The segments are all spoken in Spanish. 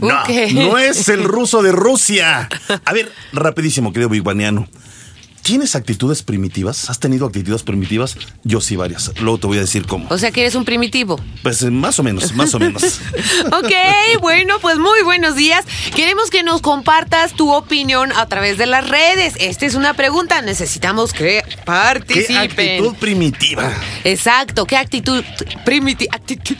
No, no es el ruso de Rusia. A ver, rapidísimo, querido Big Bangiano. ¿Tienes actitudes primitivas? ¿Has tenido actitudes primitivas? Yo sí, varias. Luego te voy a decir cómo. O sea que eres un primitivo. Pues más o menos, más o menos. Ok, bueno, pues muy buenos días. Queremos que nos compartas tu opinión a través de las redes. Esta es una pregunta, necesitamos que ¿Qué participen. actitud primitiva? Exacto, ¿qué actitud primiti- actitud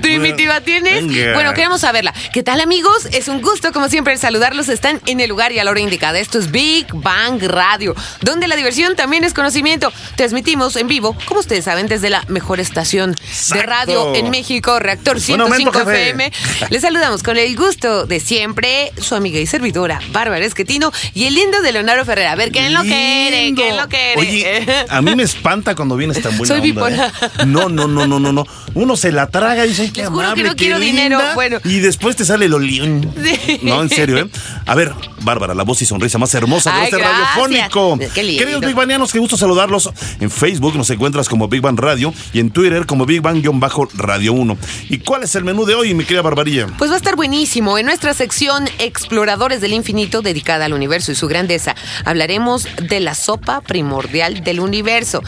primitiva tienes? venga. Bueno, queremos saberla. ¿Qué tal amigos? Es un gusto como siempre saludarlos. Están en el lugar y a la hora indicada. Esto es Big Bang Radio, donde la diversión también es conocimiento. Transmitimos en vivo, como ustedes saben, desde la mejor estación de radio en México, Reactor Buen momento, 105 jefe. FM. Les saludamos con el gusto de siempre, su amiga y servidora, Bárbara Esquetino, y el lindo de Leonardo Ferrera. A ver, ¿quién lo quiere? ¿Quién lo quiere? Oye, a mí me espanta cuando vienes tan buena Soy onda, bipolar. ¿eh? No, no, no, no, no, no. Uno se la traga y dice, qué Les juro que amable, no qué quiero linda", dinero. Bueno. Y después te sale el olión. Sí. No, en serio, ¿eh? A ver, Bárbara, la voz y sonrisa más hermosa de Ay, este gracias. radiofónico. Qué lindo. Queridos Big Banianos, qué gusto saludarlos. En Facebook nos encuentras como Big Bang Radio y en Twitter como Big Bang-Radio 1. ¿Y cuál es el menú de hoy, mi querida Barbarilla? Pues va a estar buenísimo. En nuestra sección Exploradores del Infinito, dedicada al universo y su grandeza, hablaremos de la sopa primordial del universo.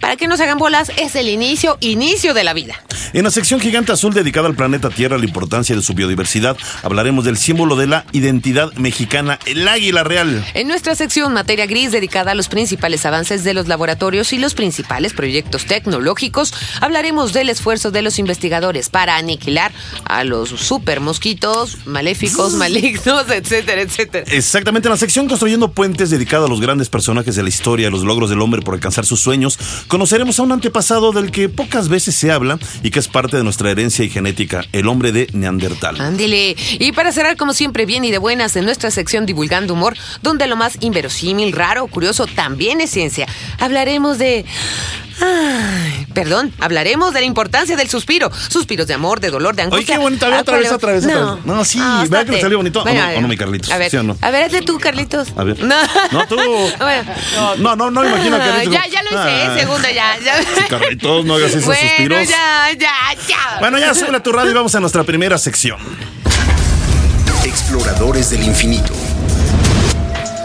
Para que no se hagan bolas, es el inicio, inicio de la vida. En la sección Gigante Azul dedicada al planeta Tierra, la importancia de su biodiversidad, hablaremos del símbolo de la identidad mexicana, el águila real. En nuestra sección Materia Gris, dedicada a los principales avances de los laboratorios y los principales proyectos tecnológicos, hablaremos del esfuerzo de los investigadores para aniquilar a los super mosquitos, maléficos, malignos, etcétera, etcétera. Exactamente, en la sección Construyendo Puentes, dedicada a los grandes personajes de la historia, los logros del hombre por alcanzar sus sueños, conoceremos a un antepasado del que pocas veces se habla y que es parte de nuestra herencia y genética, el hombre de Neandertal. Ándele. Y para cerrar, como siempre, bien y de buenas en nuestra sección Divulgando Humor, donde lo más inverosímil, raro, curioso también es ciencia. Hablaremos de. Ay, perdón, hablaremos de la importancia del suspiro. Suspiros de amor, de dolor, de Oye, angustia. qué bonito, a ver, Ah, otra vez, otra vez, otra No. vez. No, sí, Ah, vea que me salió bonito. ¿O Bueno, no, a ver. o no, mi Carlitos? A ver, ¿Sí o no? a ver, hazle tú, Carlitos. A ver. No, No, tú. Bueno. No, no, no me imagino a Carlitos. Ya, ya lo hice, Ah. segunda, ya. ya. Carlitos, no hagas esos bueno, suspiros. ya, ya, ya. Bueno, ya sube a tu radio y vamos a nuestra primera sección. Exploradores del infinito.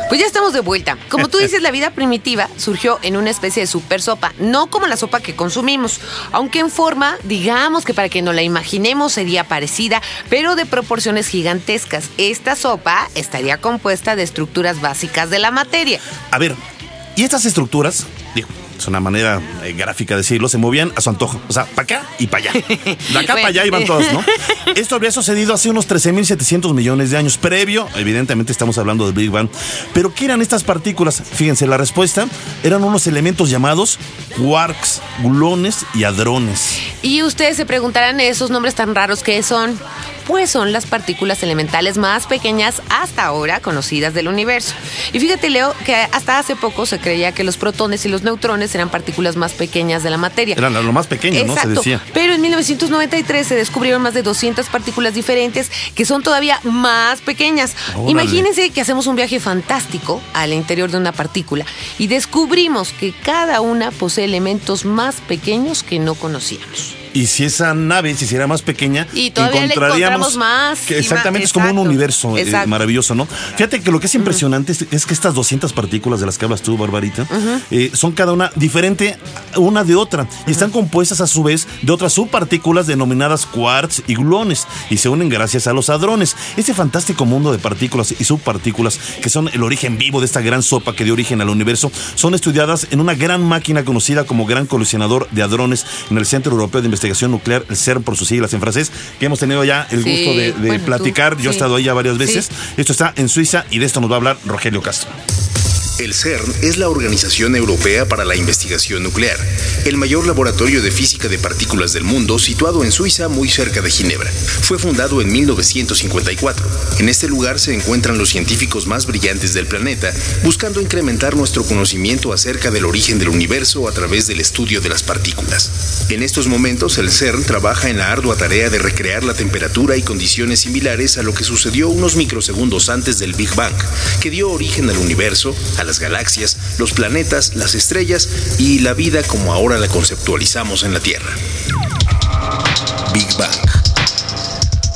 Pues ya estamos de vuelta. Como tú dices, la vida primitiva surgió en una especie de super sopa, no como la sopa que consumimos, aunque en forma, digamos que para que nos la imaginemos sería parecida, pero de proporciones gigantescas. Esta sopa estaría compuesta de estructuras básicas de la materia. A ver, y estas estructuras, es una manera eh, gráfica de decirlo, se movían a su antojo. O sea, para acá y para allá. De acá para allá iban todas, ¿no? Esto habría sucedido hace unos 13.700 millones de años. Previo, evidentemente estamos hablando del Big Bang. Pero ¿qué eran estas partículas? Fíjense, la respuesta eran unos elementos llamados quarks, gluones y hadrones. Y ustedes se preguntarán esos nombres tan raros que son. Pues son las partículas elementales más pequeñas hasta ahora conocidas del universo. Y fíjate, Leo, que hasta hace poco se creía que los protones y los neutrones eran partículas más pequeñas de la materia. Eran lo más pequeño, ¿no? Se decía. Pero en 1993 se descubrieron más de 200 partículas diferentes que son todavía más pequeñas. Órale. Imagínense que hacemos un viaje fantástico al interior de una partícula y descubrimos que cada una posee elementos más pequeños que no conocíamos. Y si esa nave se hiciera más pequeña, Y todavía le más que exactamente, es como un universo eh, maravilloso, ¿no? Fíjate que lo que es impresionante es, es que estas 200 partículas de las que hablas tú, Barbarita, eh, son cada una diferente una de otra. Y están compuestas a su vez de otras subpartículas denominadas quarks y gluones y se unen gracias a los hadrones. Este fantástico mundo de partículas y subpartículas que son el origen vivo de esta gran sopa que dio origen al universo son estudiadas en una gran máquina conocida como Gran Colisionador de Hadrones en el Centro Europeo de Investigación Nuclear, el CERN por sus siglas en francés, que hemos tenido ya el Sí, gusto de, de bueno, tú, platicar. Yo he estado ahí ya varias veces. Sí. Esto está en Suiza y de esto nos va a hablar Rogelio Castro. El CERN es la Organización Europea para la Investigación Nuclear, el mayor laboratorio de física de partículas del mundo situado en Suiza muy cerca de Ginebra. Fue fundado en 1954. En este lugar se encuentran los científicos más brillantes del planeta, buscando incrementar nuestro conocimiento acerca del origen del universo a través del estudio de las partículas. En estos momentos el CERN trabaja en la ardua tarea de recrear la temperatura y condiciones similares a lo que sucedió unos microsegundos antes del Big Bang, que dio origen al universo, a las galaxias, los planetas, las estrellas y la vida como ahora la conceptualizamos en la Tierra. Big Bang.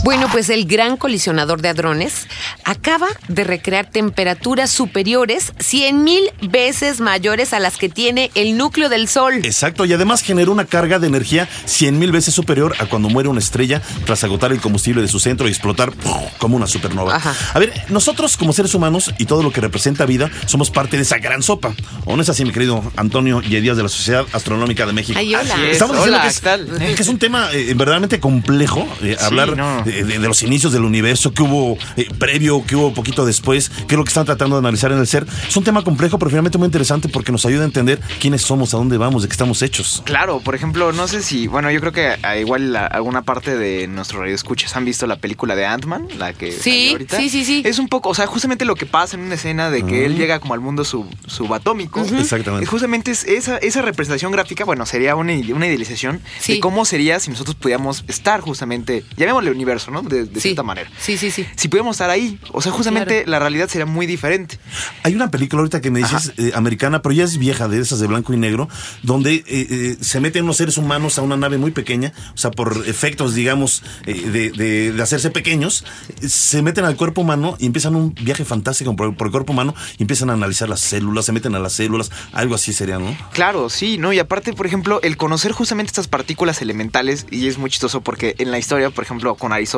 Bueno, pues el gran colisionador de hadrones acaba de recrear temperaturas superiores 100 mil veces mayores a las que tiene el núcleo del Sol. Exacto, y además generó una carga de energía 100 mil veces superior a cuando muere una estrella tras agotar el combustible de su centro y explotar como una supernova. Ajá. A ver, nosotros como seres humanos y todo lo que representa vida somos parte de esa gran sopa. ¿O no es así, mi querido Antonio y Díaz de la Sociedad Astronómica de México? Ay, hola. Así es. Estamos Hola, diciendo que ¿qué es, que es un tema eh, verdaderamente complejo eh, hablar no. de, de- de los inicios del universo, que hubo eh, previo, que hubo poquito después, qué es lo que están tratando de analizar en el ser. Es un tema complejo, pero finalmente muy interesante porque nos ayuda a entender quiénes somos, a dónde vamos, de qué estamos hechos. Claro, por ejemplo, no sé si, bueno, yo creo que ah, igual la- alguna parte de nuestro radio escuchas han visto la película de Ant-Man, la que Sí, ahorita. sí, sí, sí. Es un poco, o sea, justamente lo que pasa en una escena de que él llega como al mundo sub, subatómico. Exactamente. Es justamente es esa, esa representación gráfica, bueno, sería una, una idealización Sí. de cómo sería si nosotros pudiéramos estar justamente, llamémosle universo, ¿no? De, de Sí. cierta manera. Sí, sí, sí. Si pudiéramos estar ahí, o sea, justamente Claro. la realidad sería muy diferente. Hay una película ahorita que me dices eh, americana, pero ya es vieja, de esas de blanco y negro, donde eh, eh, se meten unos seres humanos a una nave muy pequeña, o sea, por efectos, digamos, eh, de, de- de hacerse pequeños, se meten al cuerpo humano y empiezan un viaje fantástico por, por el cuerpo humano y empiezan a analizar las células, se meten a las células, algo así sería, ¿no? Claro, sí, ¿no? Y aparte, por ejemplo, el conocer justamente estas partículas elementales, y es muy chistoso porque en la historia, por ejemplo, con Aristóteles,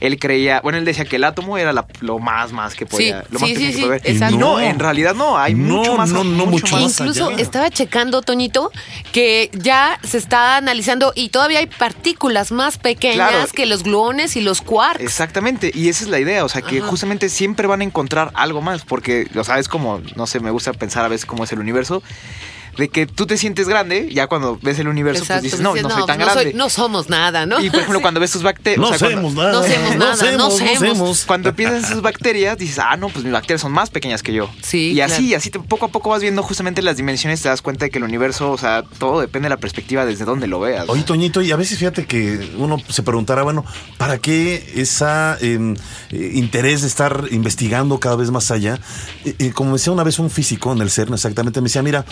él creía, bueno, él decía que el átomo era la- lo más, más que podía, Sí, lo más sí, pequeño sí, que podía ver. exacto. Y no, en realidad no, hay No, mucho más. no, no, mucho más. Incluso allá. estaba checando, Toñito, que ya se está analizando y todavía hay partículas más pequeñas Claro. que los gluones y los quarks. Exactamente, y esa es la idea, o sea, que Ajá. justamente siempre van a encontrar algo más, porque, o sea, es como, no sé, me gusta pensar a veces cómo es el universo, de que tú te sientes grande, ya cuando ves el universo, Exacto, pues dices, no, dices, no soy tan no grande. soy- no somos nada, ¿no? Y por ejemplo, cuando ves tus bacterias. No hacemos nada. no hacemos nada, no hacemos. Cuando piensas en sus bacterias, dices, ah, no, pues mis bacterias son más pequeñas que yo. Sí, Y así, claro. así te- poco a poco vas viendo justamente las dimensiones, te das cuenta de que el universo, o sea, todo depende de la perspectiva desde donde lo veas. ¿no? Oye, Toñito, y a veces fíjate que uno se preguntará, bueno, ¿para qué esa eh, eh, interés de estar investigando cada vez más allá? Eh, eh, como decía una vez un físico en el CERN, exactamente, me decía, mira,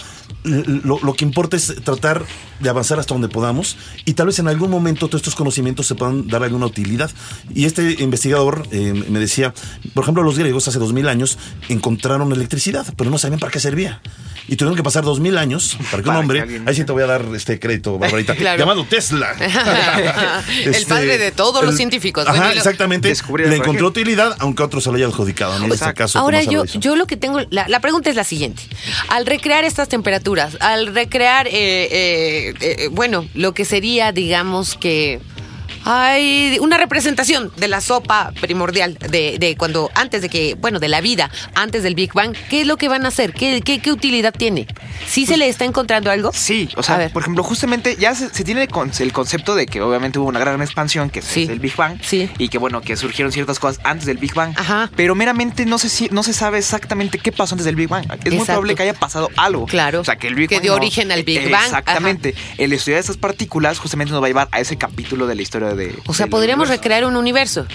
lo, lo que importa es tratar de avanzar hasta donde podamos y tal vez en algún momento todos estos conocimientos se puedan dar alguna utilidad. Y este investigador eh, me decía, por ejemplo, los griegos hace dos mil años encontraron electricidad, pero no sabían para qué servía. Y tuvieron que pasar dos mil años para que un Para que hombre, alguien- ahí sí te voy a dar este crédito, Barbarita, Claro. llamado Tesla. El padre de todos los científicos. Ajá, Bueno, exactamente. Le encontró utilidad, aunque a otros se lo haya adjudicado, ¿no? En este Exacto. caso, Ahora yo, yo lo que tengo, la, la pregunta es la siguiente. Al recrear estas temperaturas, al recrear, eh, eh, eh, bueno, lo que sería, digamos que hay una representación de la sopa primordial de, de cuando antes de que, bueno, de la vida, antes del Big Bang, ¿qué es lo que van a hacer? ¿Qué, qué, qué utilidad tiene? ¿Sí se le está encontrando algo? Sí, o sea, por ejemplo, justamente ya se, se tiene el, con- el concepto de que obviamente hubo una gran expansión, que es Sí. el Big Bang, Sí. y que bueno, que surgieron ciertas cosas antes del Big Bang, Ajá. pero meramente no se, si- no se sabe exactamente qué pasó antes del Big Bang. Es muy probable que haya pasado algo. Claro. O sea, que el Big Que Bang dio no- origen al Big Bang, Exactamente. El estudiar estas partículas justamente nos va a llevar a ese capítulo de la historia de... O sea, podríamos recrear un universo.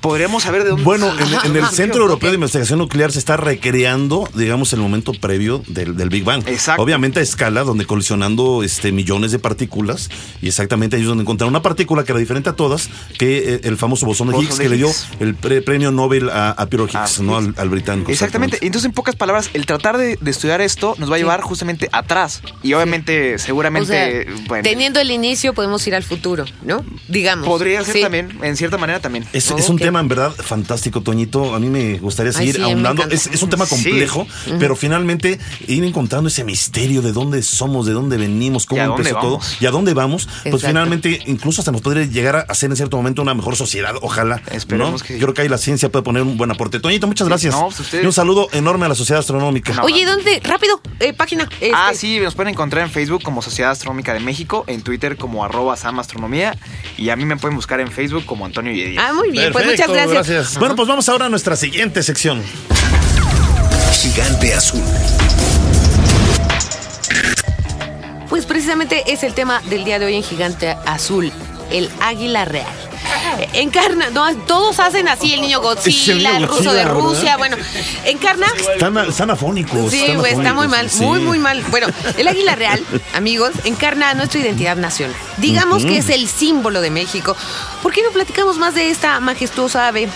Podríamos saber de dónde... Bueno, en, en el Ah, Centro. Europeo de Investigación Nuclear se está recreando, digamos, el momento previo del, del Big Bang. Exacto. Obviamente a escala, donde colisionando este, millones de partículas, y exactamente ahí es donde encontraron una partícula que era diferente a todas, que eh, el famoso bosón de Higgs, que le dio el pre- premio Nobel a, a Piero Higgs, Ah, ¿no? Al, británico. Exactamente. Entonces, en pocas palabras, el tratar de, de estudiar esto nos va a Sí. llevar justamente atrás. Y obviamente, seguramente, sea, bueno, teniendo el inicio podemos ir al futuro, ¿no? Digamos. podría ser Sí. también, en cierta manera también. Es, es un tema en verdad fantástico, Toñito. A mí me gustaría Ay, seguir sí, me ahondando. Es, es un tema complejo, pero finalmente ir encontrando ese misterio de dónde somos, de dónde venimos, cómo ¿Y a dónde empezó todo y a dónde vamos. Pues finalmente incluso hasta nos podría llegar a hacer en cierto momento una mejor sociedad, ojalá. Esperemos ¿no? que. Creo que ahí la ciencia puede poner un buen aporte. Toñito, muchas gracias. no, pues ustedes- Y un saludo enorme a la sociedad astronómica. No. Oye, ¿dónde? Rápido, eh, página. este, Ah, sí, nos pueden encontrar en Facebook como Sociedad Astronómica de México, en Twitter como arroba samastronomía y a mí me pueden buscar en Facebook como Antonio Yedía. Ah, muy bien, pues muchas Perfecto, gracias. Bueno, pues vamos ahora a nuestra siguiente sección. Gigante azul. Pues precisamente es el tema del día de hoy en Gigante Azul, el águila real. Encarna, no, todos hacen así el niño Godzilla, el ruso de Rusia, ¿verdad? bueno, encarna Están, están afónicos. Sí, güey, está muy mal, sí. muy, muy mal. Bueno, el águila real, amigos, encarna nuestra identidad nacional. Digamos que es el símbolo de México. ¿Por qué no platicamos más de esta majestuosa ave?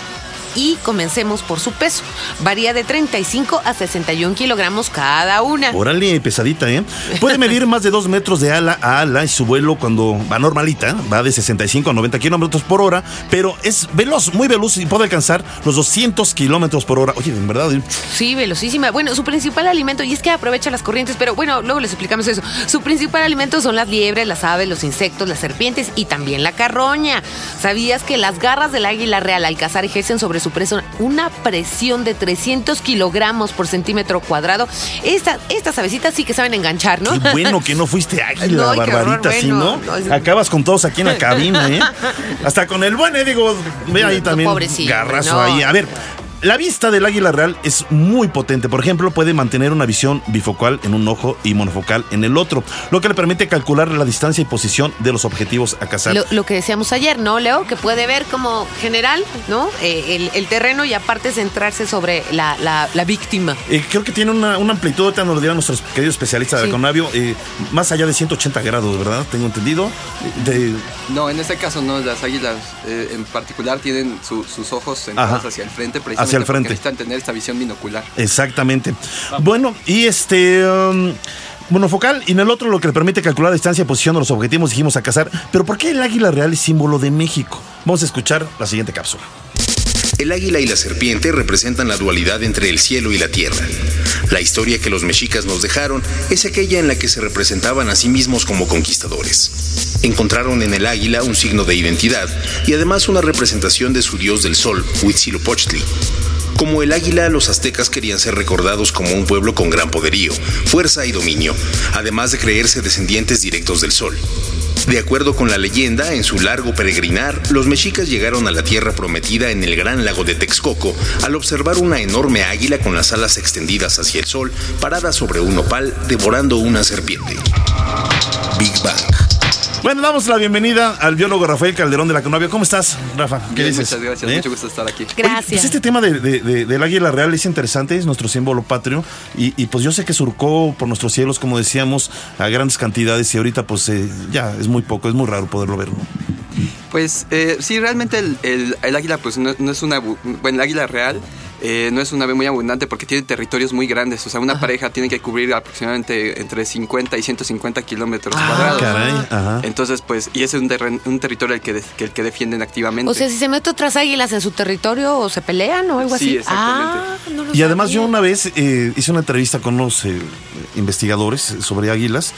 Y comencemos por su peso. Varía de 35 a 61 kilogramos cada una. Órale, pesadita, ¿eh? Puede medir más de dos metros de ala a ala y su vuelo cuando va normalita, va de 65 a 90 kilómetros por hora, pero es veloz, muy veloz y puede alcanzar los 200 kilómetros por hora. Oye, en verdad, ¿eh? Sí, velocísima. Bueno, su principal alimento, y es que aprovecha las corrientes, pero bueno, luego les explicamos eso. Su principal alimento son las liebres, las aves, los insectos, las serpientes y también la carroña. ¿Sabías que las garras del águila real al cazar ejercen sobre su presa una presión de 300 kilogramos por centímetro cuadrado? Esta- estas avecitas sí que saben enganchar, ¿no? qué bueno que no fuiste águila, No, barbarita, horror, bueno, no, acabas con todos aquí en la cabina, ¿eh? Hasta con el buen, ¿eh? Digo, ve ahí también, garrazo ahí. A ver, la vista del águila real es muy potente. Por ejemplo, puede mantener una visión bifocal en un ojo y monofocal en el otro, lo que le permite calcular la distancia y posición de los objetivos a cazar. Lo, lo que decíamos ayer, ¿no, Leo? Que puede ver como general, ¿no? Eh, el, el terreno y aparte centrarse sobre la, la- la víctima. Eh, creo que tiene una, una amplitud, ahorita nos lo dirán nuestros queridos especialistas de. Conavio, eh, más allá de 180 grados, ¿verdad? Tengo entendido. De, No, en este caso no, las águilas eh, en particular tienen su- sus ojos centrados Ajá. hacia el frente, precisamente Hacia el frente. necesitan tener esta visión binocular. exactamente. Bueno, y este... um, monofocal y en el otro lo que le permite calcular la distancia y posición de los objetivos dijimos a cazar. Pero ¿por qué el águila real es símbolo de México? Vamos a escuchar la siguiente cápsula. El águila y la serpiente representan la dualidad entre el cielo y la tierra. La historia que los mexicas nos dejaron es aquella en la que se representaban a sí mismos como conquistadores. Encontraron en el águila un signo de identidad y además una representación de su dios del sol, Huitzilopochtli. Como el águila, los aztecas querían ser recordados como un pueblo con gran poderío, fuerza y dominio, además de creerse descendientes directos del sol. De acuerdo con la leyenda, en su largo peregrinar, los mexicas llegaron a la tierra prometida en el gran lago de Texcoco al observar una enorme águila con las alas extendidas hacia el sol, parada sobre un nopal, devorando una serpiente. Big Bang. Bueno, damos la bienvenida al biólogo Rafael Calderón de la Conavio. ¿Cómo estás, Rafa? ¿Qué Bien, dices? Muchas gracias, ¿Eh? mucho gusto estar aquí. Oye, Gracias. pues este tema de- de- de- del águila real es interesante, es nuestro símbolo patrio y, y, pues yo sé que surcó por nuestros cielos, como decíamos, a grandes cantidades y ahorita pues eh, ya es muy poco, es muy raro poderlo ver. ¿no? Pues eh, sí, realmente el, el- el águila pues no, no es una... bu- Bueno, el águila real eh, no es una ave muy abundante porque tiene territorios muy grandes. O sea, una pareja tiene que cubrir aproximadamente entre 50 y 150 kilómetros Ah, cuadrados. Caray, ajá. Entonces, pues, y ese es un, terren- un territorio el que, de- que el que defienden activamente. O sea, si se mete otras águilas en su territorio o se pelean o algo Sí, así. exactamente. Ah, no Y además sabía. yo una vez eh, hice una entrevista con unos eh, investigadores sobre águilas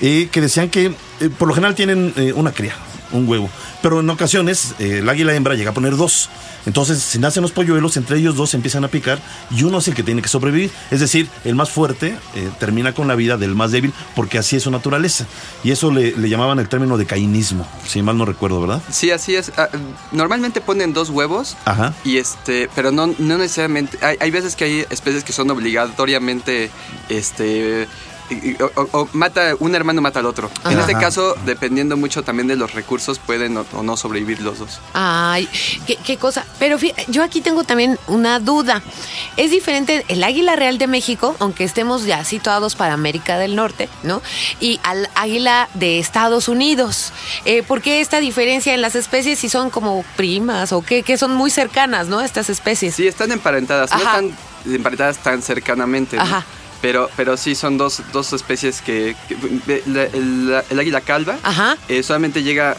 eh, que decían que eh, por lo general tienen eh, una cría, un huevo, pero en ocasiones eh, el águila hembra llega a poner dos. Entonces, si nacen los polluelos, entre ellos dos se empiezan a picar y uno es el que tiene que sobrevivir. Es decir, el más fuerte eh, termina con la vida del más débil porque así es su naturaleza. Y eso le, le llamaban el término de cainismo, si mal no recuerdo, ¿verdad? Sí, así es. Ah, normalmente ponen dos huevos. Ajá. Y este, pero no, no necesariamente. Hay, hay veces que hay especies que son obligatoriamente, este, y- o, mata un hermano mata al otro. En este caso, dependiendo mucho también de los recursos, pueden o, o no sobrevivir los dos. Ay, qué, qué cosa. Pero yo aquí tengo también una duda. Es diferente el águila real de México, aunque estemos ya situados para América del Norte, ¿no? Y al águila de Estados Unidos. Eh, ¿Por qué esta diferencia en las especies si son como primas o qué, que son muy cercanas, ¿no? Estas especies. Sí, están emparentadas, no están emparentadas tan cercanamente. ¿no? Ajá. Pero, pero sí son dos, dos especies que... que- ve- la- el, águila calva Ajá. eh, solamente llega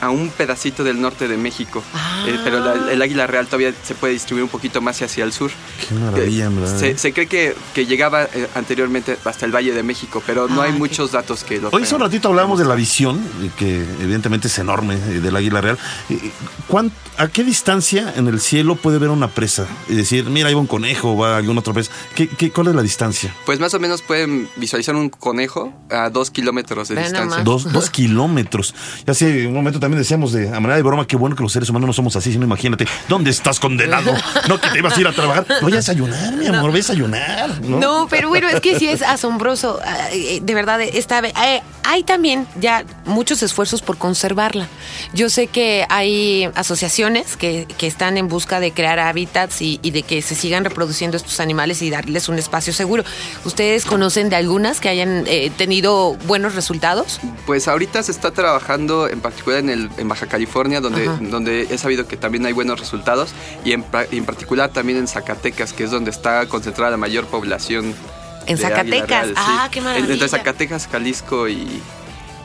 a un pedacito del norte de México. Ah. Eh, pero la- el águila real todavía se puede distribuir un poquito más hacia el sur. Qué maravilla, verdad. Se, se cree que, que llegaba eh, anteriormente hasta el Valle de México, pero no Ah, hay muchos datos que lo Hoy hace un ratito hablábamos de la visión, eh, que evidentemente es enorme, eh, del águila real. Eh, ¿cuán- ¿A qué distancia en el cielo puede ver una presa? Y decir, mira, ahí va un conejo o va alguna otra presa. ¿Qué, qué, cuál es la distancia? Pues más o menos pueden visualizar un conejo a dos kilómetros de distancia. Dos, dos kilómetros. Ya hace un momento también decíamos de, a manera de broma, qué bueno que los seres humanos no somos así, sino imagínate, ¿dónde estás condenado? No que te ibas a ir a trabajar. Voy a desayunar, mi amor, voy a desayunar. No, No, pero bueno, es que sí es asombroso. ah, eh, De verdad, esta, eh, hay también ya muchos esfuerzos por conservarla. Yo sé que hay asociaciones que, que están en busca de crear hábitats y, y de que se sigan reproduciendo estos animales y darles un espacio seguro. ¿Ustedes conocen de algunas que hayan eh, tenido buenos resultados? Pues ahorita se está trabajando en particular en, el, en Baja California, donde, Ajá. donde he sabido que también hay buenos resultados, y en, particular también en Zacatecas, que es donde está concentrada la mayor población. En Zacatecas. real, sí. Ah, qué En- maravilla. Entre Zacatecas, Jalisco y,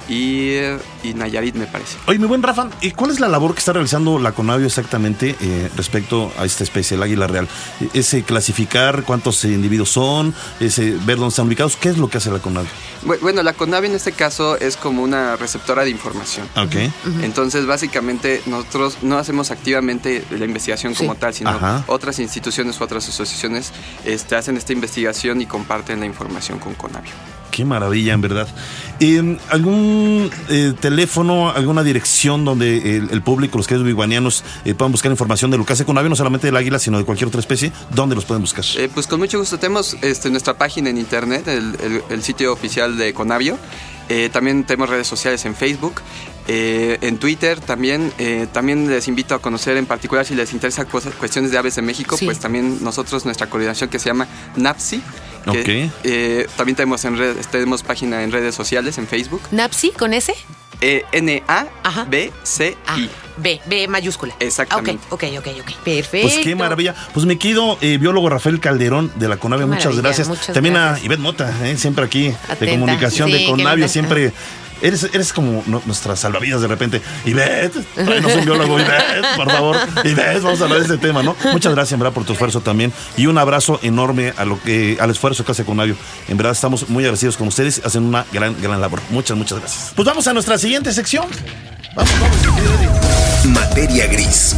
y, y Nayarit, me parece. Oye, mi buen Rafa, ¿y ¿cuál es la labor que está realizando la Conavio exactamente eh, respecto a esta especie, el águila real? ¿Es clasificar cuántos individuos son? ¿Es eh, ver dónde están ubicados? ¿Qué es lo que hace la Conavio? Bu- Bueno, la CONAVI en este caso es como una receptora de información. Ok. Entonces, básicamente, nosotros no hacemos activamente la investigación como tal, sino Ajá. otras instituciones u otras asociaciones este, hacen esta investigación y comparten la información con Conavio. Qué maravilla, en verdad. Eh, ¿Algún eh, teléfono, alguna dirección donde el, el público, los queridos biguanianos, eh, puedan buscar información de lo que hace Conavio, no solamente del águila, sino de cualquier otra especie? ¿Dónde los pueden buscar? Eh, pues con mucho gusto tenemos este, nuestra página en internet, el, el- el sitio oficial de Conavio. Eh, también tenemos redes sociales en Facebook, eh, en Twitter también. Eh, también les invito a conocer en particular si les interesa cosas- cuestiones de aves en México, Sí. pues también nosotros, nuestra coordinación que se llama NAPSI. Que, Ok. eh, también tenemos, en redes, tenemos página en redes sociales, en Facebook. ¿Napsi con ese? Eh. N-A-B-C-I. Ah, B, B mayúscula. Exactamente. Ok, ok, ok, ok. Perfecto. Pues qué maravilla. Pues me quedo eh, biólogo Rafael Calderón de la Conavio, Qué muchas gracias. muchas También gracias. a Ivette Mota, eh, siempre aquí de comunicación Sí, de linda. siempre. Eres, eres como no- nuestra salvavidas de repente. Ivette, no soy un biólogo, Ivette, por favor. Ivette, vamos a hablar de este tema, ¿no? Muchas gracias, en verdad, por tu esfuerzo también. Y un abrazo enorme a lo que, al esfuerzo que hace Conavio. En verdad, estamos muy agradecidos con ustedes. Hacen una gran, gran labor. Muchas, muchas gracias. Pues vamos a nuestra siguiente sección. Vamos, vamos. Materia gris.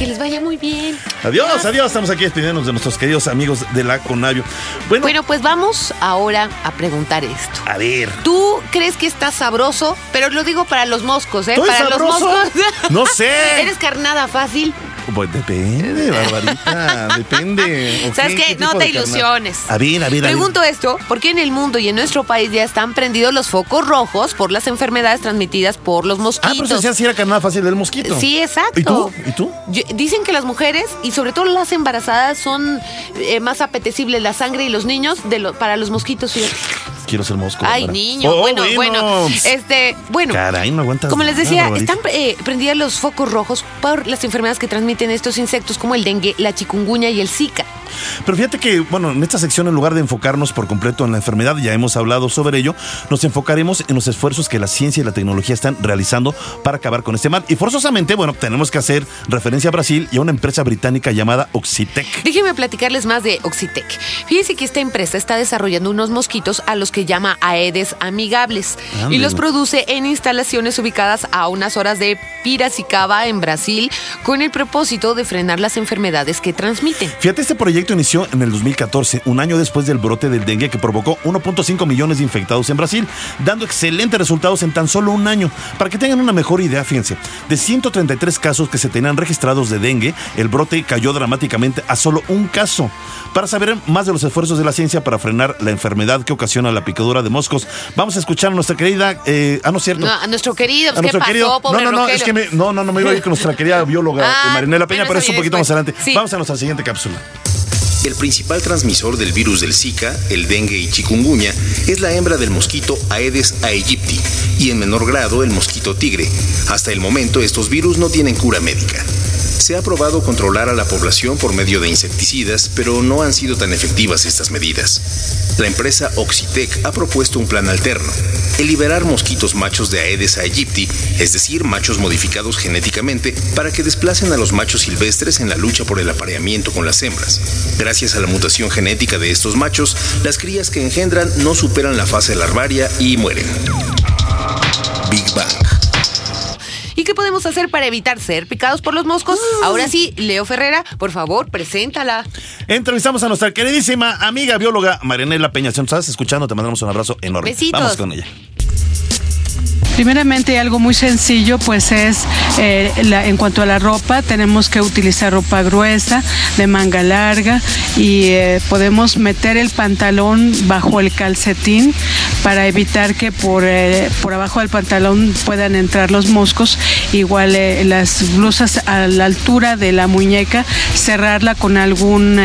Que les vaya muy bien. Adiós, adiós. Estamos aquí despidiéndonos de nuestros queridos amigos de la Conavio. Bueno, Bueno, pues vamos ahora a preguntar esto. a ver. ¿Tú crees que está sabroso? Pero lo digo para los moscos, ¿eh? ¿Estoy para sabroso? los moscos. No sé. ¿Eres carnada fácil? Pues depende, Barbarita, depende. ¿Sabes qué? No te carnal? ilusiones. A ver, a ver, a ver. Pregunto esto, porque en el mundo y en nuestro país ya están prendidos los focos rojos por las enfermedades transmitidas por los Ah, mosquitos? pero se decía si era carnada fácil del mosquito. Sí, exacto. ¿Y tú? ¿Y tú? Yo- dicen que las mujeres y sobre todo las embarazadas son eh, más apetecibles la sangre y los niños de lo- para los mosquitos. fíjate. Quiero ser mosco. Ay, Bárbara. niño, Oh, bueno, bueno, este, bueno. Caray, no aguantas. Como les decía, están eh, prendidas los focos rojos por las enfermedades que transmiten estos insectos como el dengue, la chikungunya y el zika. Pero fíjate que, bueno, en esta sección, en lugar de enfocarnos por completo en la enfermedad, ya hemos hablado sobre ello, nos enfocaremos en los esfuerzos que la ciencia y la tecnología están realizando para acabar con este mal. Y forzosamente, bueno, tenemos que hacer referencia a Brasil y a una empresa británica llamada Oxitec. Déjenme platicarles más de Oxitec. Fíjense que esta empresa está desarrollando unos mosquitos a los que llama Aedes amigables y los produce en instalaciones ubicadas a unas horas de Piracicaba, en Brasil, con el propósito de frenar las enfermedades que transmiten. Fíjate, este proyecto inició en el 2014, un año después del brote del dengue que provocó 1.5 millones de infectados en Brasil, dando excelentes resultados en tan solo un año. Para que tengan una mejor idea, fíjense, de 133 casos que se tenían registrados de dengue, el brote cayó dramáticamente a solo un caso. Para saber más de los esfuerzos de la ciencia para frenar la enfermedad que ocasiona la picadura de moscos, vamos a escuchar a nuestra querida, eh, ah, no es cierto. No, a nuestro querido, A pues, ¿qué nuestro pasó, querido. pobre no, no, no, es que me- no, no, no me iba a ir con nuestra querida bióloga Ah, eh, Marinela Peña, pero eso es un poquito más adelante. Sí. Vamos a nuestra siguiente cápsula. El principal transmisor del virus del Zika, el dengue y chikungunya, es la hembra del mosquito Aedes aegypti y en menor grado el mosquito tigre. Hasta el momento estos virus no tienen cura médica. Se ha probado controlar a la población por medio de insecticidas, pero no han sido tan efectivas estas medidas. La empresa Oxitec ha propuesto un plan alterno, el liberar mosquitos machos de Aedes aegypti, es decir, machos modificados genéticamente, para que desplacen a los machos silvestres en la lucha por el apareamiento con las hembras. Gracias a la mutación genética de estos machos, las crías que engendran no superan la fase larvaria y mueren. Big Bang. ¿Y qué podemos hacer para evitar ser picados por los moscos? Ahora sí, Leo Ferrera, por favor, preséntala. Entrevistamos a nuestra queridísima amiga bióloga Marianela Peña. Si nos estás escuchando, te mandamos un abrazo enorme. Besitos. Vamos con ella. Primeramente, algo muy sencillo, pues es eh, en cuanto a la ropa, tenemos que utilizar ropa gruesa, de manga larga, y eh, podemos meter el pantalón bajo el calcetín para evitar que por, eh, por abajo del pantalón puedan entrar los moscos. Igual las blusas a la altura de la muñeca, cerrarla con algún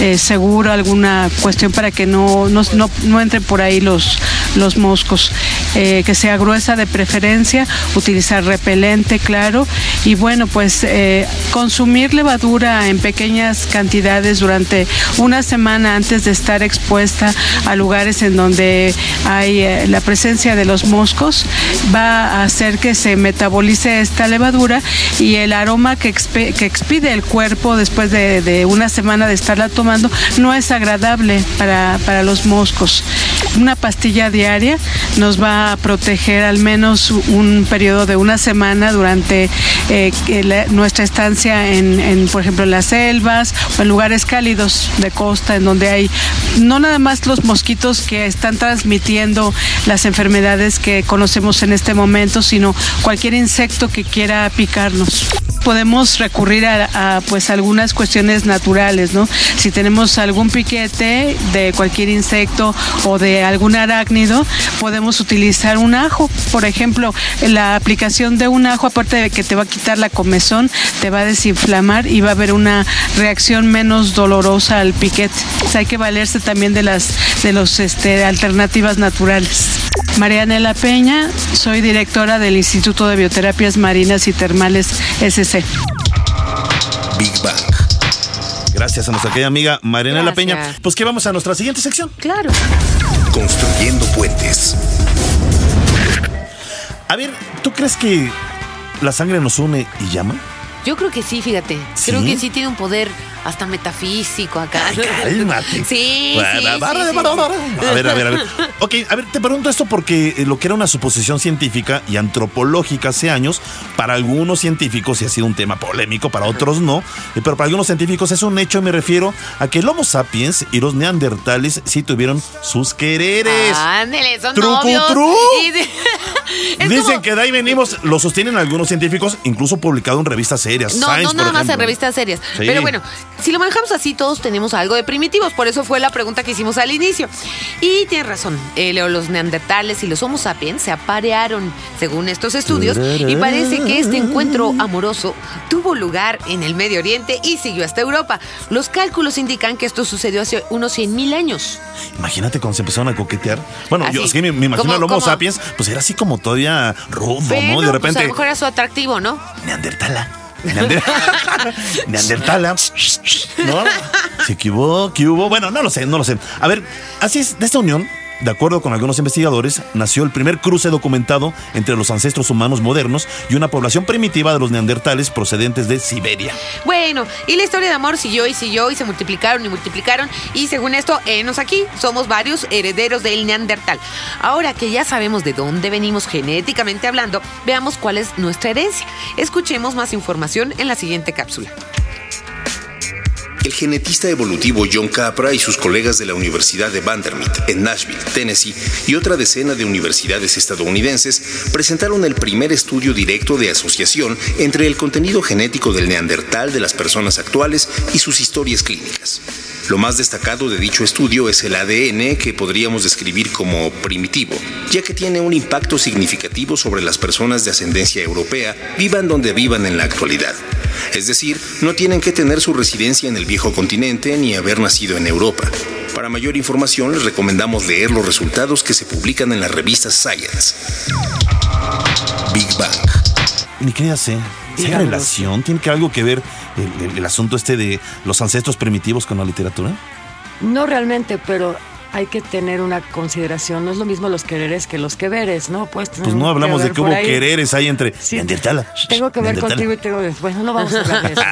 eh, seguro, alguna cuestión para que no, no, no, no entren por ahí los, los moscos. Eh, que sea gruesa de preferencia, utilizar repelente, claro, y bueno, pues eh, consumir levadura en pequeñas cantidades durante una semana antes de estar expuesta a lugares en donde hay la presencia de los moscos va a hacer que se metabolice esta levadura y el aroma que, que expide el cuerpo después de, de una semana de estarla tomando no es agradable para, para los moscos. Una pastilla diaria nos va a proteger al menos un periodo de una semana durante eh, nuestra estancia en, en, por ejemplo, las selvas o en lugares cálidos de costa, en donde hay no nada más los mosquitos que están transmitiendo las enfermedades que conocemos en este momento, sino cualquier insecto que quiera picarnos. Podemos recurrir a, pues algunas cuestiones naturales, ¿no? Si tenemos algún piquete de cualquier insecto o de algún arácnido, podemos utilizar un ajo. Por ejemplo, la aplicación de un ajo, aparte de que te va a quitar la comezón, te va a desinflamar y va a haber una reacción menos dolorosa al piquete. O hay que valerse también de las de los este, alternativas naturales. Marianela Peña, soy directora del Instituto de Bioterapias Marinas y Termales SC. Big Bang. Gracias a nuestra querida amiga Marianela. Peña. Pues que vamos a nuestra siguiente sección. Claro. Construyendo puentes. A ver, ¿tú crees que la sangre nos une y llama? Yo creo que sí, fíjate. ¿Sí? Creo que sí tiene un poder hasta metafísico acá. Ay, cálmate. Sí. A ver, a ver, a ver. Ok, a ver, te pregunto esto porque eh, lo que era una suposición científica y antropológica hace años, para algunos científicos, y ha sido un tema polémico, para otros no, eh, pero para algunos científicos es un hecho, y me refiero a que el Homo sapiens y los neandertales sí tuvieron sus quereres. Ándele, son Trucu, novios. tru. Y de- es Dicen como- que de ahí venimos, lo sostienen algunos científicos, incluso publicado en revistas serias. No, Science, no nada más en revistas serias. Sí. Pero bueno, si lo manejamos así, todos tenemos algo de primitivos. Por eso fue la pregunta que hicimos al inicio. Y tienes razón, eh, Leo, los neandertales y los homo sapiens se aparearon, según estos estudios, y parece que este encuentro amoroso tuvo lugar en el Medio Oriente y siguió hasta Europa. Los cálculos indican que esto sucedió hace unos 100 mil años. Imagínate cuando se empezaron a coquetear. Bueno, Así. yo es que me, me imagino al Homo sapiens, pues era así como todavía rudo, Pero, ¿no? De pues, a repente. lo mejor era su atractivo, ¿no? Neandertala. Neander- Neandertala. ¿No? Que hubo, que hubo. Bueno, no lo sé, no lo sé. A ver, así es, de esta unión, de acuerdo con algunos investigadores, nació el primer cruce documentado entre los ancestros humanos modernos y una población primitiva de los neandertales procedentes de Siberia. Bueno, y la historia de amor siguió y siguió y se multiplicaron y multiplicaron. Y según esto, enos aquí, somos varios herederos del Neandertal. Ahora que ya sabemos de dónde venimos genéticamente hablando, veamos cuál es nuestra herencia. Escuchemos más información en la siguiente cápsula. El genetista evolutivo John Capra y sus colegas de la Universidad de Vanderbilt en Nashville, Tennessee, y otra decena de universidades estadounidenses presentaron el primer estudio directo de asociación entre el contenido genético del neandertal de las personas actuales y sus historias clínicas. Lo más destacado de dicho estudio es el ADN que podríamos describir como primitivo, ya que tiene un impacto significativo sobre las personas de ascendencia europea, vivan donde vivan en la actualidad. Es decir, no tienen que tener su residencia en el viejo continente ni haber nacido en Europa. Para mayor información les recomendamos leer los resultados que se publican en la revista Science. Big Bang. Mi querida C, ¿sí relación? ¿Tiene que algo que ver el, el- el asunto este de los ancestros primitivos con la literatura? No realmente, pero hay que tener una consideración. No es lo mismo los quereres que los que veres, ¿no? Pues, Pues no hablamos de que hubo quereres ahí entre Sí. Tengo que ver contigo y tengo que... Bueno, no vamos a hablar de eso.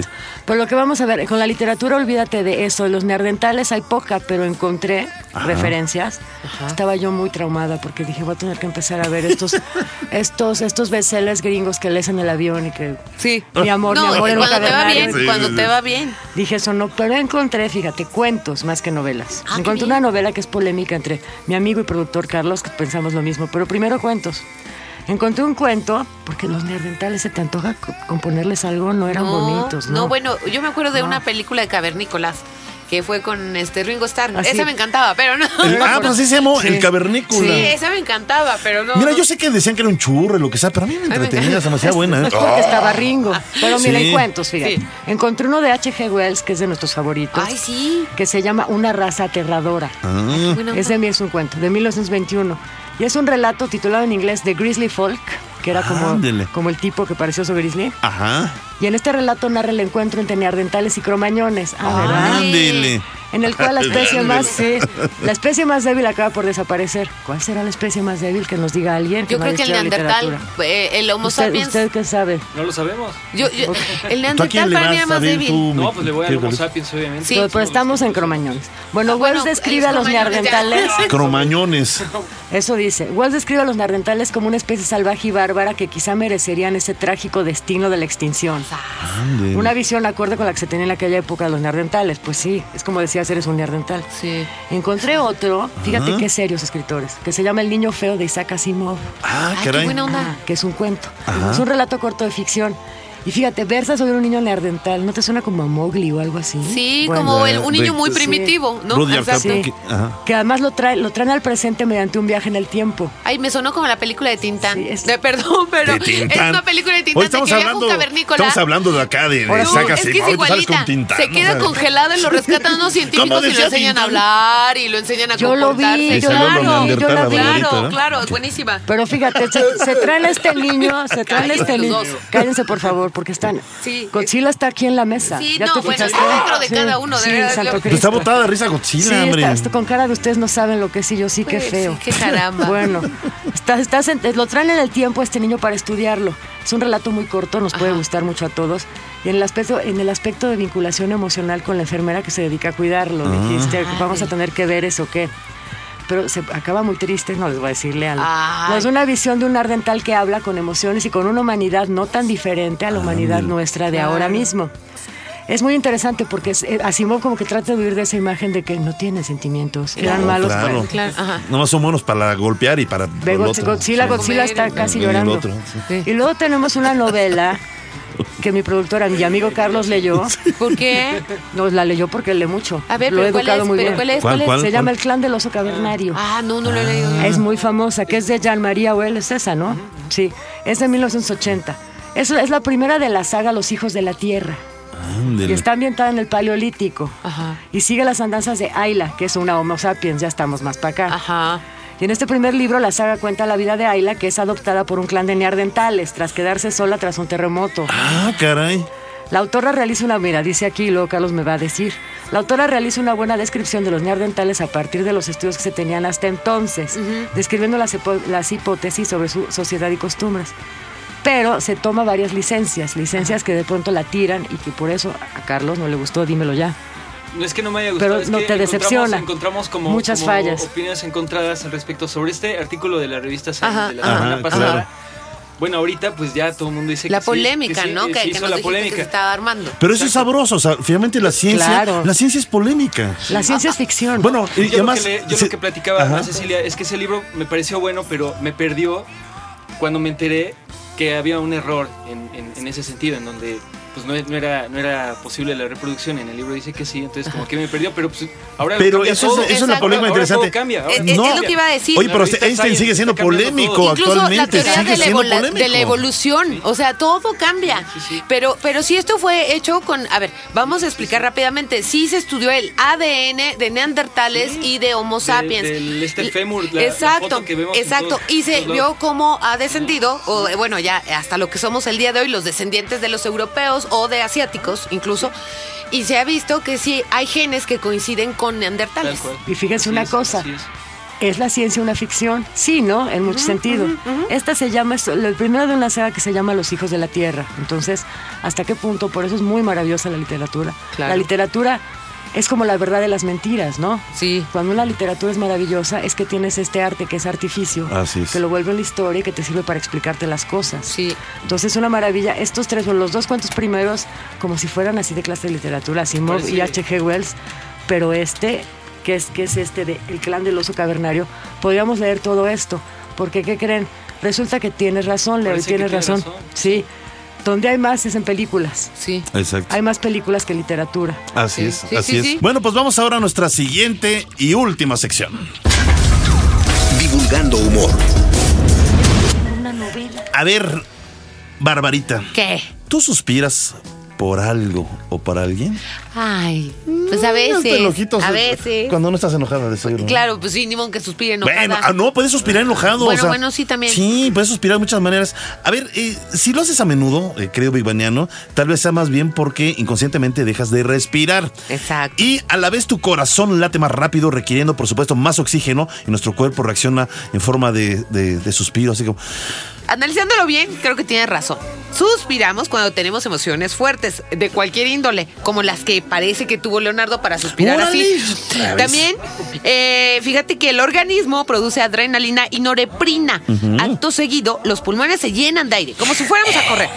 este. Pero lo que vamos a ver, con la literatura olvídate de eso. Los neandertales hay poca, pero encontré Ajá. referencias. Estaba yo muy traumada porque dije, voy a tener que empezar a ver estos estos estos bestsellers gringos que lees en el avión y que... Sí. Mi amor, no, mi amor, cuando te va bien, Sí, cuando sí, te sí. va bien. Dije eso no, pero encontré, fíjate, cuentos más que novelas. Ah, encontré una novela que es polémica entre mi amigo y productor Carlos, que pensamos lo mismo, pero primero cuentos. Encontré un cuento, porque los neandertales se te antoja co- componerles algo, no eran no, bonitos, ¿no? No, bueno, yo me acuerdo de No. una película de Cavernícolas que fue con este Ringo Starr. Ah, sí. Esa me encantaba, pero no. El- ah, pues así se llamó, Sí. el cavernícola. Sí, esa me encantaba, pero no. Mira, yo sé que decían que era un churro, lo que sea, pero a mí me entretenía, me hacía buena. No ¿eh? es porque estaba Ringo. Pero mira, Sí. hay cuentos, fíjate. Sí. Encontré uno de H.G. Wells, que es de nuestros favoritos, Ay, sí. que se llama Una raza aterradora. Ah, Buena Ese onda. es un cuento, de 1921. Y es un relato titulado en inglés The Grizzly Folk, que era como, Ándele. como el tipo que pareció su grizzly. Ajá. Y en este relato narra el encuentro entre neandertales y cromañones. Ah, ¿verdad? Ándele. En el cual la especie más, sí, la especie más débil acaba por desaparecer. ¿Cuál será la especie más débil que nos diga alguien? Yo creo que el neandertal, literatura? eh, el Homo ¿Usted, sapiens. ¿Usted qué sabe? No lo sabemos. yo, yo- el ¿Tú a quién neandertal para más débil. tú? No, pues le voy al Homo sapiens, obviamente. Sí. Pero, pero estamos en cromañones. Bueno, Ah, bueno, Wells describe a los neandertales. Cromañones. Eso dice. Wells describe a los neandertales como una especie salvaje y bárbara que quizá merecerían ese trágico destino de la extinción. Una visión acorde con la que se tenía en aquella época de los neandertales. Pues sí, es como decías, eres un neandertal. Sí. Encontré otro, fíjate Ajá. qué serios escritores, que se llama El niño feo de Isaac Asimov. Ah, Ay, qué buena onda. Ah, que es un cuento. Ajá. Es un relato corto de ficción. Y fíjate, versa sobre un niño neandertal, ¿no te suena como a Mowgli o algo así? Sí, Bueno, como el- un niño muy sí. primitivo, ¿no? Rudyard Exacto. Kipling, Sí. que- ajá. Que además lo, trae, lo traen al presente mediante un viaje en el tiempo. Ay, me sonó como la película de Tintán. Sí, es- De- perdón, pero De es una película de Hoy Tintán estamos de que viaja hablando, un cavernícola. estamos hablando de acá de, de No, es que es igualita. con Tintán, se queda o sea. congelado y lo rescatan unos científicos y lo enseñan a hablar y lo enseñan a Yo lo vi, comportarse. Lo claro, neandertal yo la vi. claro, ¿no? claro, es buenísima. Pero fíjate, se, traen a este niño, se traen a este niño. Cállense, por favor, porque están. Sí. Godzilla está aquí en la mesa. Sí, ¿Ya no, te bueno, fijaste? está dentro de cada uno, de sí, verdad, Santo Pero está Cristo. botada de risa Godzilla, Sí, hombre. está, está con cara de ustedes no saben lo que es y yo sí, qué Pues, feo. sí, qué caramba. Bueno, está, está sent- lo traen en el tiempo a este niño para estudiarlo. Es un relato muy corto, nos puede Ajá. gustar mucho a todos. Y en el aspecto, en el aspecto de vinculación emocional con la enfermera que se dedica a cuidarlo, Ah. dijiste, Ay. vamos a tener que ver eso, ¿qué? Pero se acaba muy triste, no les voy a decirle algo. Ay. Una visión de un ardental que habla con emociones y con una humanidad no tan diferente a la humanidad nuestra de ahora mismo. Es muy interesante porque es- eh, Asimov como que trata de huir de esa imagen de que no tiene sentimientos, eran No, malos. claro. Claro, ajá. Nomás son buenos para golpear y para. Ve. Godzilla, Sí. Godzilla está casi llorando. otro, sí. Y luego tenemos una novela que mi productora, mi amigo Carlos leyó. ¿Por qué? Nos la leyó porque lee mucho. A ver, lo he pero ¿cuál educado es? muy ¿Pero bien. cuál es? ¿Cuál, ¿Cuál es? cuál? Se llama El clan del oso cavernario. Ah, no, no lo he leído. Es muy famosa, que es de Jean María Well, es esa, ¿no? Sí, es de 1980. Es, es la primera de la saga Los hijos de la tierra. Y Ándele. está ambientada en el Paleolítico. Ajá. Y sigue las andanzas de Ayla, que es una Homo sapiens, ya estamos más para acá. Ajá. Y en este primer libro la saga cuenta la vida de Ayla, que es adoptada por un clan de neandertales tras quedarse sola tras un terremoto. Ah, caray. La autora realiza una, mira, dice aquí, y luego Carlos me va a decir. La autora realiza una buena descripción de los neandertales a partir de los estudios que se tenían hasta entonces, describiendo las hipótesis sobre su sociedad y costumbres. Pero se toma varias licencias, licencias que de pronto la tiran y que por eso a Carlos no le gustó, dímelo ya. No es que no me haya gustado, Pero es no que te encontramos- decepciona. Encontramos como, Muchas como fallas. opiniones encontradas al respecto sobre este artículo de la revista Science Ajá, de la ajá. semana Ajá, pasada. claro. Bueno, ahorita pues ya todo el mundo dice La que sí, polémica, que sí, ¿no? que Que, se que nos la se estaba armando. Pero eso es sabroso, o sea, finalmente la ciencia, Claro. la ciencia es polémica. La ciencia es ficción. Bueno, y, y Yo, además. lo, que le- yo se- lo que platicaba Ajá. a Cecilia es que ese libro me pareció bueno, pero me perdió cuando me enteré que había un error en, en- en ese sentido, en donde pues no, no era, no era posible la reproducción. En el libro dice que sí, entonces como que me perdió, pero pues ahora Pero eso es- todo. es una polémica ahora interesante. todo cambia, ahora Es- lo que iba a decir. Oye, pero revista Einstein sigue siendo polémico todo. Incluso la actualmente. teoría Sigue de la, polémico. de la evolución, o sea, todo cambia. Pero, pero si esto fue hecho con, a ver, vamos a explicar rápidamente. Sí se estudió el ADN de neandertales y de Homo sapiens. del este fémur, la- la exacto, foto que vemos exacto. todos- y se vio cómo ha descendido, o bueno, ya hasta lo que somos el día de hoy, los descendientes de los europeos o de asiáticos incluso. Y se ha visto que sí hay genes que coinciden con neandertales. Y fíjense Así una es, cosa. es. ¿Es la ciencia una ficción? Sí, ¿no? En mucho sentido. Esta se llama, es el primero de una saga que se llama Los hijos de la tierra. Entonces, ¿hasta qué punto? Por eso es muy maravillosa la literatura. Claro. La literatura es como la verdad de las mentiras, ¿no? Sí. Cuando una literatura es maravillosa es que tienes este arte que es artificio, Así es. que lo vuelve la historia y que te sirve para explicarte las cosas. Sí. Entonces es una maravilla. Estos tres, bueno, los dos cuentos primeros, como si fueran así de clase de literatura, Asimov y Parece- H.G. Wells, pero este, que es, que es este de El clan del oso cavernario, podríamos leer todo esto. Porque, ¿qué creen? Resulta que tienes razón, Leo, y tienes tiene razón. razón. Sí. Donde hay más es en películas. Sí. Exacto. Hay más películas que literatura. Así Sí, es, sí, así sí, es. sí. Bueno, pues vamos ahora a nuestra siguiente y última sección. Divulgando humor. A ver, Barbarita, ¿Qué? ¿tú suspiras por algo o por alguien? Ay, pues a veces. a veces. Cuando no estás enojada de seguro. Claro, pues sí, ni modo que suspire enojada. Bueno, ah, no, puedes suspirar enojado. Bueno, o sea, bueno, sí, también. Sí, puedes suspirar de muchas maneras. A ver, eh, si lo haces a menudo, eh, creo, Bigbaniano, tal vez sea más bien porque inconscientemente dejas de respirar. Exacto. Y a la vez tu corazón late más rápido, requiriendo, por supuesto, más oxígeno y nuestro cuerpo reacciona en forma de, de- de suspiro, así como. Analizándolo bien, creo que tienes razón. Suspiramos cuando tenemos emociones fuertes, de cualquier índole, como las que parece que tuvo Leonardo para suspirar ¡Órale! así. También, eh, fíjate que el organismo produce adrenalina y noreprina. Acto seguido, los pulmones se llenan de aire, como si fuéramos a correr.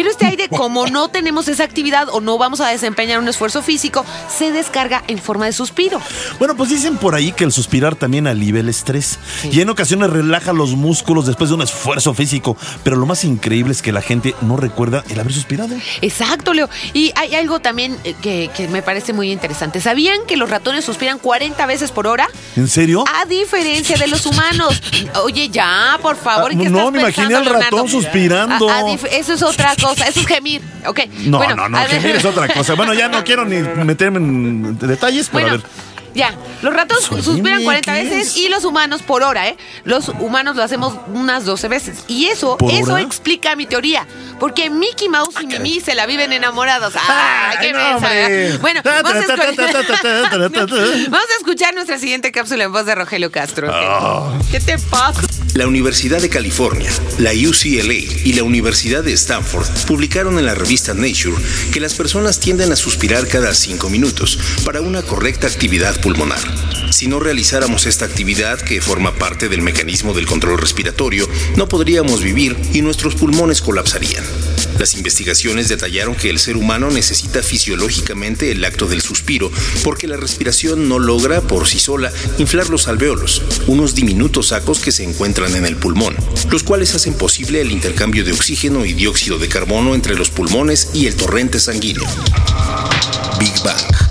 Pero este aire, como no tenemos esa actividad o no vamos a desempeñar un esfuerzo físico, se descarga en forma de suspiro. Bueno, pues dicen por ahí que el suspirar también alivia el estrés y en ocasiones relaja los músculos después de un esfuerzo físico. Pero lo más increíble es que la gente no recuerda el haber suspirado. Exacto, Leo. Y hay algo también eh, que, que me parece muy interesante. ¿Sabían que los ratones suspiran 40 veces por hora? ¿En serio? A diferencia de los humanos. Oye, ya, por favor. Ah, ¿en qué no, estás me imaginé al ratón Leonardo? suspirando. A- a dif- eso es otra cosa. Eso es gemir. Ok. No, Bueno, no, no, gemir es otra cosa. Bueno, ya no quiero ni meterme en detalles, pero Bueno, a ver. Ya, los ratos suspiran 40 veces y los humanos por hora, ¿eh? Los humanos lo hacemos unas 12 veces. Y eso, eso explica mi teoría. Porque Mickey Mouse y Mimi se la viven enamorados. ¡Ay, qué mensa, Bueno, vamos a, vamos a escuchar nuestra siguiente cápsula en voz de Rogelio Castro. ¿Qué te pasa? La Universidad de California, la UCLA y la Universidad de Stanford publicaron en la revista Nature que las personas tienden a suspirar cada 5 minutos para una correcta actividad pulmonar. Si no realizáramos esta actividad que forma parte del mecanismo del control respiratorio, no podríamos vivir y nuestros pulmones colapsarían. Las investigaciones detallaron que el ser humano necesita fisiológicamente el acto del suspiro porque la respiración no logra por sí sola inflar los alveolos, unos diminutos sacos que se encuentran en el pulmón, los cuales hacen posible el intercambio de oxígeno y dióxido de carbono entre los pulmones y el torrente sanguíneo. Big Bang.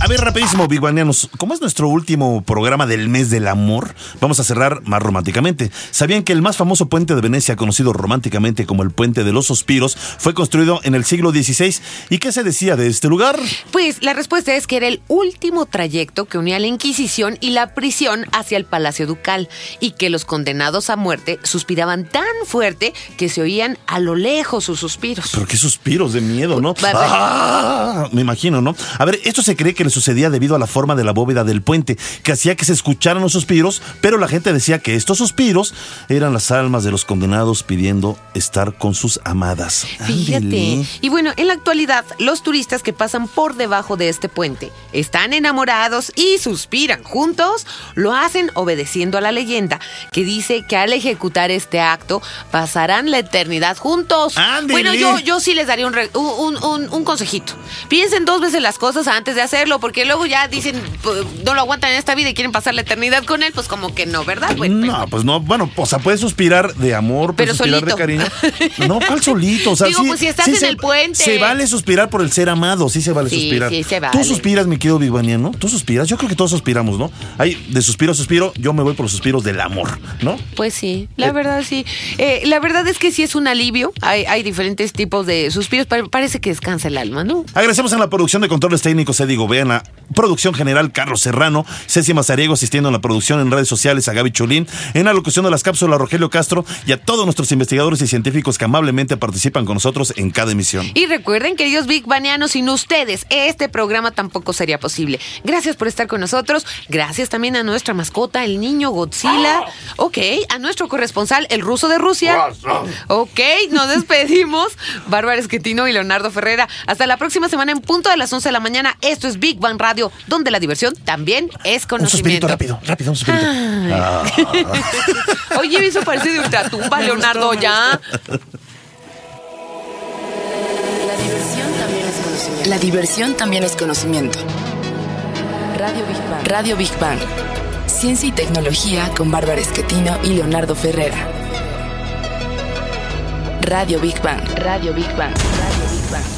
A ver, rapidísimo, Bigbanianos. Como es nuestro último programa del mes del amor, vamos a cerrar más románticamente. ¿Sabían que el más famoso puente de Venecia, conocido románticamente como el Puente de los Suspiros, fue construido en el siglo XVI? ¿Y qué se decía de este lugar? Pues la respuesta es que era el último trayecto que unía la Inquisición y la prisión hacia el Palacio Ducal y que los condenados a muerte suspiraban tan fuerte que se oían a lo lejos sus suspiros. Pero qué suspiros de miedo, ¿no? Ah, me imagino, ¿no? A ver, esto se cree que le sucedía debido a la forma de la bóveda del puente, que hacía que se escucharan los suspiros, pero la gente decía que estos suspiros eran las almas de los condenados pidiendo estar con sus amadas. Fíjate. Ándele. Y bueno, en la actualidad, los turistas que pasan por debajo de este puente están enamorados y suspiran juntos, lo hacen obedeciendo a la leyenda que dice que al ejecutar este acto pasarán la eternidad juntos. Ándele. Bueno, yo, yo sí les daría un, un- un consejito. Piensen dos veces las cosas antes de hacerlo, porque luego ya dicen, pues, no lo aguantan en esta vida y quieren pasar la eternidad con él, pues como que no, ¿verdad? Bueno, No, pues no, bueno, o sea, puedes suspirar de amor, Pero puedes suspirar solito. de cariño. No, ¿cuál solito? O sea, Digo, sí- pues, si estás sí en se- el puente. Se vale suspirar por el ser amado, sí se vale Sí, suspirar. sí, se Tú vale. suspiras, mi querido Vivianiano, tú suspiras. Yo creo que todos suspiramos, ¿no? Hay de suspiro a suspiro, yo me voy por los suspiros del amor, ¿no? Pues sí, la verdad sí. Eh, la verdad es que sí es un alivio. Hay, hay diferentes tipos de suspiros. pa- Parece que descansa el alma, ¿no? Agradecemos en la producción de controles técnicos Eddie Gobea, en la producción general Carlos Serrano, Ceci Mazariego asistiendo en la producción en redes sociales a Gaby Cholín, en la locución de las cápsulas Rogelio Castro y a todos nuestros investigadores y científicos que amablemente participan con nosotros en cada emisión. Y recuerden, queridos Big Banianos, sin ustedes este programa tampoco sería posible. Gracias por estar con nosotros. Gracias también a nuestra mascota, el niño Godzilla. Ok, a nuestro corresponsal, el ruso de Rusia. Ok, nos despedimos. Bárbara Esquetino y Leonardo Ferrera. Hasta la próxima semana en punto de las 11 de la mañana. Esto es Big Bang Radio, donde la diversión también es Un suspirito conocimiento. rápido, rápido, un suspirito. Ah. Oye, eso parece de ultratumba, Leonardo, ya. La diversión también es conocimiento. La diversión también es conocimiento. Radio Big Bang. Radio Big Bang. Ciencia y tecnología con Bárbara Esquetino y Leonardo Ferrera. Radio Big Bang. Radio Big Bang. Radio Big Bang.